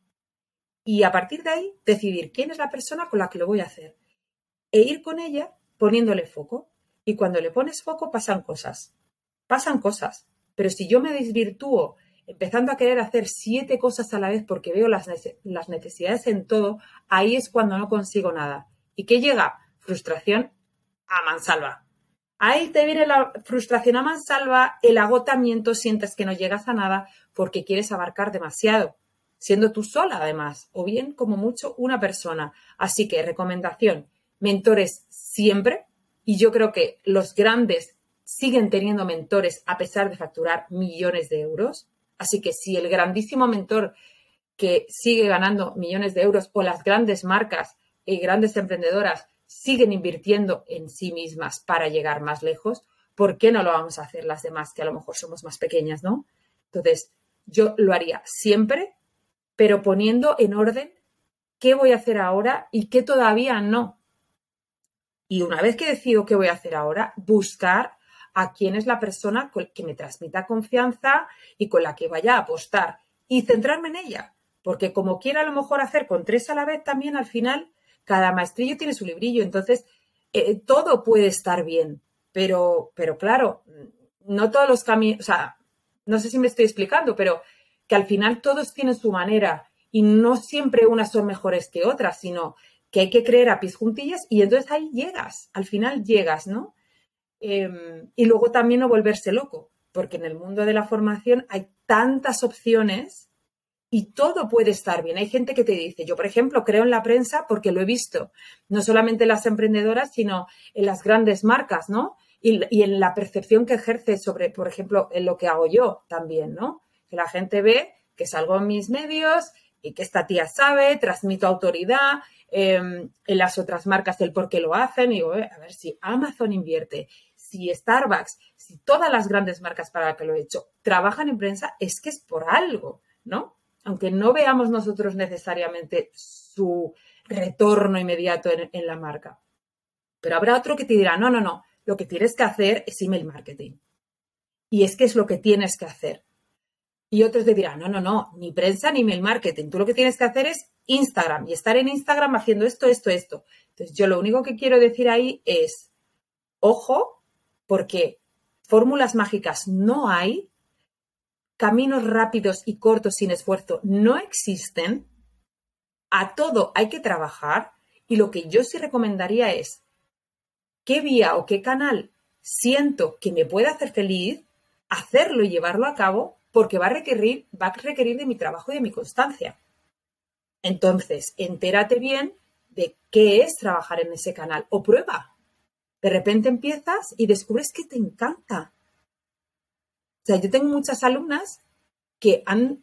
Y a partir de ahí, decidir quién es la persona con la que lo voy a hacer. E ir con ella poniéndole foco. Y cuando le pones foco, pasan cosas. Pasan cosas. Pero si yo me desvirtúo empezando a querer hacer siete cosas a la vez porque veo las, las necesidades en todo, ahí es cuando no consigo nada. ¿Y qué llega? Frustración a mansalva. Ahí te viene la frustración a mansalva, el agotamiento, sientes que no llegas a nada porque quieres abarcar demasiado siendo tú sola además, o bien como mucho una persona. Así que recomendación, mentores siempre, y yo creo que los grandes siguen teniendo mentores a pesar de facturar millones de euros. Así que si el grandísimo mentor que sigue ganando millones de euros o las grandes marcas y grandes emprendedoras siguen invirtiendo en sí mismas para llegar más lejos, ¿por qué no lo vamos a hacer las demás que a lo mejor somos más pequeñas, no? Entonces, yo lo haría siempre pero poniendo en orden qué voy a hacer ahora y qué todavía no. Y una vez que decido qué voy a hacer ahora, buscar a quién es la persona que me transmita confianza y con la que vaya a apostar y centrarme en ella. Porque como quiera a lo mejor hacer con tres a la vez, también al final cada maestrillo tiene su librillo. Entonces, eh, todo puede estar bien. Pero, pero claro, no todos los caminos, o sea, no sé si me estoy explicando, pero que al final todos tienen su manera y no siempre unas son mejores que otras, sino que hay que creer a pies juntillas y entonces ahí llegas, al final llegas, ¿no? Em, y luego también no volverse loco, porque en el mundo de la formación hay tantas opciones y todo puede estar bien. Hay gente que te dice, yo por ejemplo creo en la prensa porque lo he visto, no solamente en las emprendedoras, sino en las grandes marcas, ¿no? Y, y en la percepción que ejerce sobre, por ejemplo, en lo que hago yo también, ¿no? que la gente ve que salgo en mis medios y que esta tía sabe, transmito autoridad em, en las otras marcas el por qué lo hacen. Y digo, a ver, si Amazon invierte, si Starbucks, si todas las grandes marcas para las que lo he hecho trabajan en prensa, es que es por algo, ¿no? Aunque no veamos nosotros necesariamente su retorno inmediato en, en la marca. Pero habrá otro que te dirá, no, no, no, lo que tienes que hacer es email marketing. Y es que es lo que tienes que hacer. Y otros te dirán, no, no, no, ni prensa ni mail marketing. Tú lo que tienes que hacer es Instagram y estar en Instagram haciendo esto, esto, esto. Entonces, yo lo único que quiero decir ahí es, ojo, porque fórmulas mágicas no hay, caminos rápidos y cortos sin esfuerzo no existen, a todo hay que trabajar y lo que yo sí recomendaría es qué vía o qué canal siento que me puede hacer feliz, hacerlo y llevarlo a cabo porque va a requerir, va a requerir de mi trabajo y de mi constancia. Entonces, entérate bien de qué es trabajar en ese canal o prueba. De repente empiezas y descubres que te encanta. O sea, yo tengo muchas alumnas que han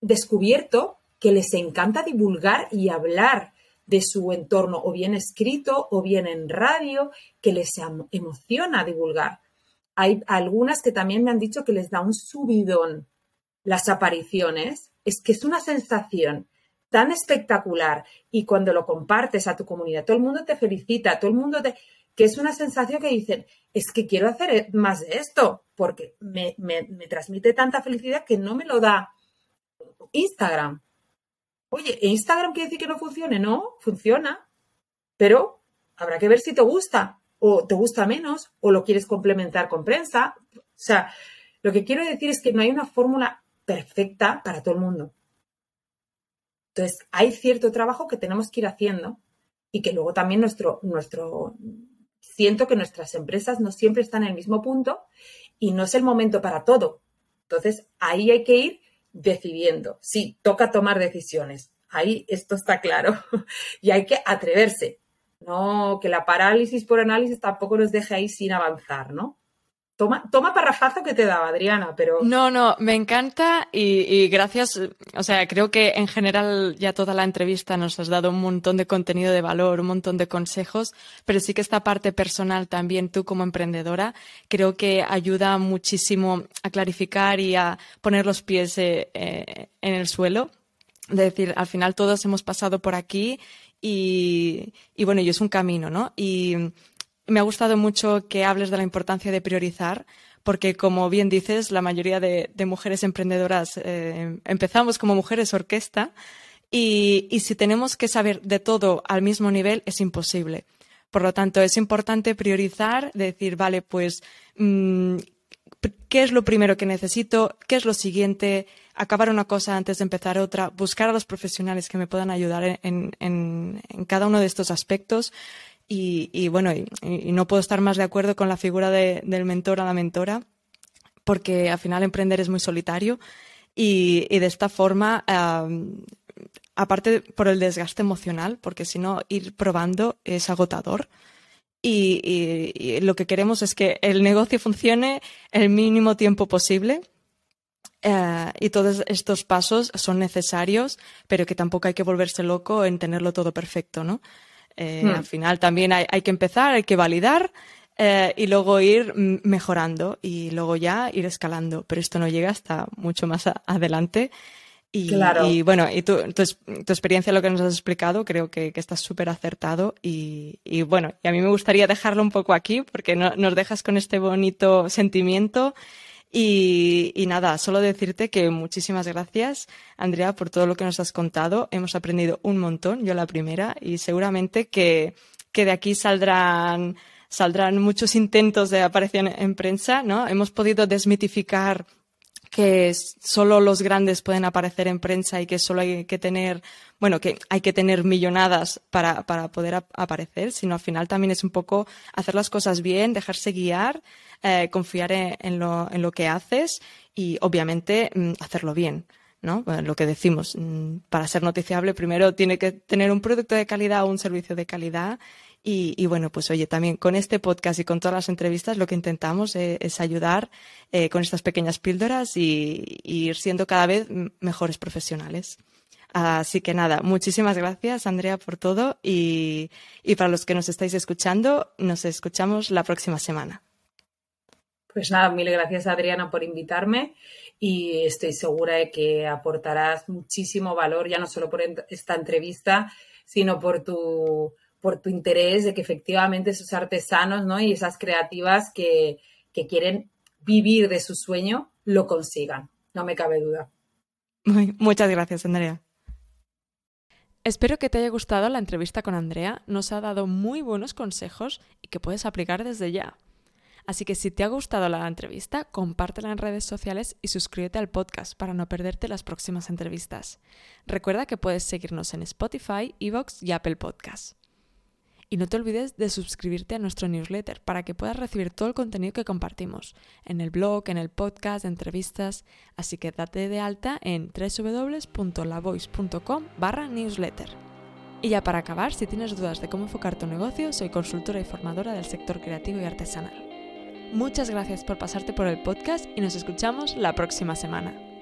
descubierto que les encanta divulgar y hablar de su entorno, o bien escrito, o bien en radio, que les emociona divulgar hay algunas que también me han dicho que les da un subidón las apariciones. Es que es una sensación tan espectacular y cuando lo compartes a tu comunidad, todo el mundo te felicita, todo el mundo te... que es una sensación que dicen, es que quiero hacer más de esto, porque me, me, me transmite tanta felicidad que no me lo da Instagram. Oye, ¿Instagram quiere decir que no funcione? No, funciona, pero habrá que ver si te gusta o te gusta menos, o lo quieres complementar con prensa. O sea, lo que quiero decir es que no hay una fórmula perfecta para todo el mundo. Entonces, hay cierto trabajo que tenemos que ir haciendo y que luego también nuestro, nuestro, siento que nuestras empresas no siempre están en el mismo punto y no es el momento para todo. Entonces, ahí hay que ir decidiendo. Sí, toca tomar decisiones. Ahí esto está claro. y hay que atreverse. No, que la parálisis por análisis tampoco nos deje ahí sin avanzar, ¿no? Toma, toma parrafazo que te daba, Adriana, pero...
No, no, me encanta y, gracias, o sea, creo que en general ya toda la entrevista nos has dado un montón de contenido de valor, un montón de consejos, pero sí que esta parte personal también, tú como emprendedora, creo que ayuda muchísimo a clarificar y a poner los pies eh, eh, en el suelo. Es decir, al final todos hemos pasado por aquí y, y bueno, y es un camino, ¿no? Y me ha gustado mucho que hables de la importancia de priorizar, porque como bien dices, la mayoría de, mujeres emprendedoras eh, empezamos como mujeres orquesta y, si tenemos que saber de todo al mismo nivel es imposible. Por lo tanto, es importante priorizar, decir, vale, pues, mm, ¿qué es lo primero que necesito? ¿Qué es lo siguiente? Acabar una cosa antes de empezar otra, buscar a los profesionales que me puedan ayudar en, en cada uno de estos aspectos y, bueno, y, no puedo estar más de acuerdo con la figura del mentor a la mentora, porque al final emprender es muy solitario y, de esta forma, aparte por el desgaste emocional, porque si no, ir probando es agotador. Y, lo que queremos es que el negocio funcione el mínimo tiempo posible. Eh, y todos estos pasos son necesarios, pero que tampoco hay que volverse loco en tenerlo todo perfecto, ¿no? Eh, hmm. Al final también hay, que empezar, hay que validar eh, y luego ir mejorando y luego ya ir escalando. Pero esto no llega hasta mucho más adelante. Y, y, bueno, y tu, tu, experiencia, lo que nos has explicado, creo que, que estás súper acertado. Y, y, bueno, y a mí me gustaría dejarlo un poco aquí porque no, nos dejas con este bonito sentimiento y, nada, solo decirte que muchísimas gracias, Andrea, por todo lo que nos has contado. Hemos aprendido un montón, yo la primera, y seguramente que, de aquí saldrán, saldrán muchos intentos de aparición en prensa, ¿no? Hemos podido desmitificar que solo los grandes pueden aparecer en prensa y que solo hay que tener, bueno, que hay que tener millonadas para, para poder aparecer, sino al final también es un poco hacer las cosas bien, dejarse guiar eh, confiar en, lo, que haces y obviamente mm, hacerlo bien. ¿no? lo que decimos, mm, para ser noticiable primero tiene que tener un producto de calidad o un servicio de calidad y, bueno, pues oye, también con este podcast y con todas las entrevistas lo que intentamos eh, es ayudar eh, con estas pequeñas píldoras y, ir siendo cada vez mejores profesionales. Así que nada, muchísimas gracias Andrea por todo y para los que nos estáis escuchando, nos escuchamos la próxima semana.
Pues nada, mil gracias Adriana por invitarme y estoy segura de que aportarás muchísimo valor, ya no solo por esta entrevista, sino por tu, por tu interés de que efectivamente esos artesanos ¿no? y esas creativas que, que quieren vivir de su sueño lo consigan. No me cabe duda.
Muchas gracias, Andrea. Espero que te haya gustado la entrevista con Andrea. Nos ha dado muy buenos consejos y que puedes aplicar desde ya. Así que si te ha gustado la entrevista, compártela en redes sociales y suscríbete al podcast para no perderte las próximas entrevistas. Recuerda que puedes seguirnos en Spotify, Evox y Apple Podcasts. Y no te olvides de suscribirte a nuestro newsletter para que puedas recibir todo el contenido que compartimos en el blog, en el podcast, entrevistas. Así que date de alta en www.lavoice.com barra newsletter. Y ya para acabar, si tienes dudas de cómo enfocar tu negocio, soy consultora y formadora del sector creativo y artesanal. Muchas gracias por pasarte por el podcast y nos escuchamos la próxima semana.